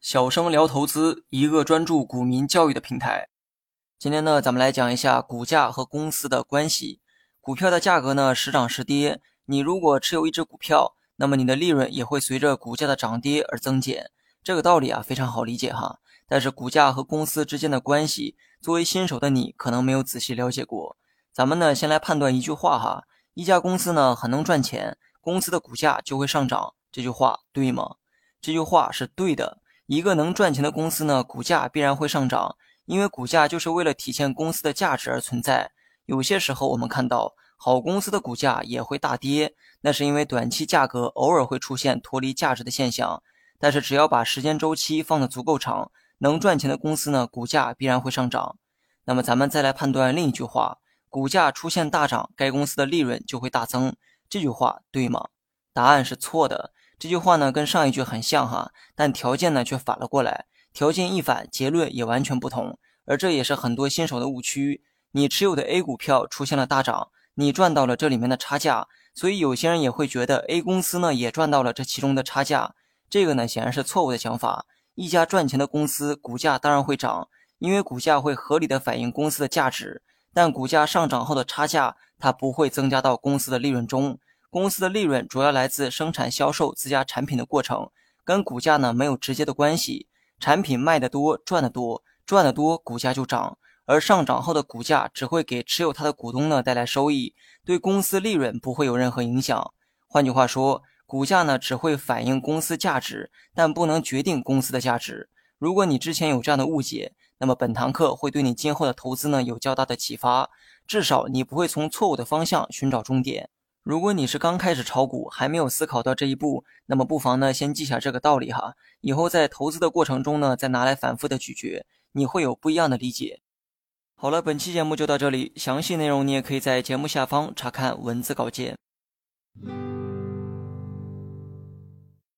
小生聊投资，一个专注股民教育的平台。今天呢，咱们来讲一下股价和公司的关系。股票的价格呢时涨时跌，你如果持有一只股票，那么你的利润也会随着股价的涨跌而增减。这个道理啊非常好理解哈。但是股价和公司之间的关系，作为新手的你可能没有仔细了解过。咱们呢先来判断一句话哈：一家公司呢很能赚钱。公司的股价就会上涨，这句话对吗？这句话是对的。一个能赚钱的公司呢，股价必然会上涨，因为股价就是为了体现公司的价值而存在。有些时候我们看到好公司的股价也会大跌，那是因为短期价格偶尔会出现脱离价值的现象。但是只要把时间周期放得足够长，能赚钱的公司呢，股价必然会上涨。那么咱们再来判断另一句话：股价出现大涨，该公司的利润就会大增。这句话对吗？答案是错的。这句话呢跟上一句很像哈，但条件呢却反了过来。条件一反，结论也完全不同。而这也是很多新手的误区。你持有的 A 股票出现了大涨，你赚到了这里面的差价，所以有些人也会觉得 A 公司呢也赚到了这其中的差价。这个呢显然是错误的想法。一家赚钱的公司股价当然会涨，因为股价会合理的反映公司的价值。但股价上涨后的差价。它不会增加到公司的利润中，公司的利润主要来自生产销售自家产品的过程，跟股价呢没有直接的关系。产品卖得多，赚得多，赚得多，股价就涨。而上涨后的股价只会给持有它的股东呢带来收益，对公司利润不会有任何影响。换句话说，股价呢只会反映公司价值，但不能决定公司的价值。如果你之前有这样的误解，那么本堂课会对你今后的投资呢有较大的启发。至少你不会从错误的方向寻找终点。如果你是刚开始炒股，还没有思考到这一步，那么不妨呢先记下这个道理哈，以后在投资的过程中呢再拿来反复的咀嚼，你会有不一样的理解。好了，本期节目就到这里，详细内容你也可以在节目下方查看文字稿件。